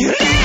Yeah!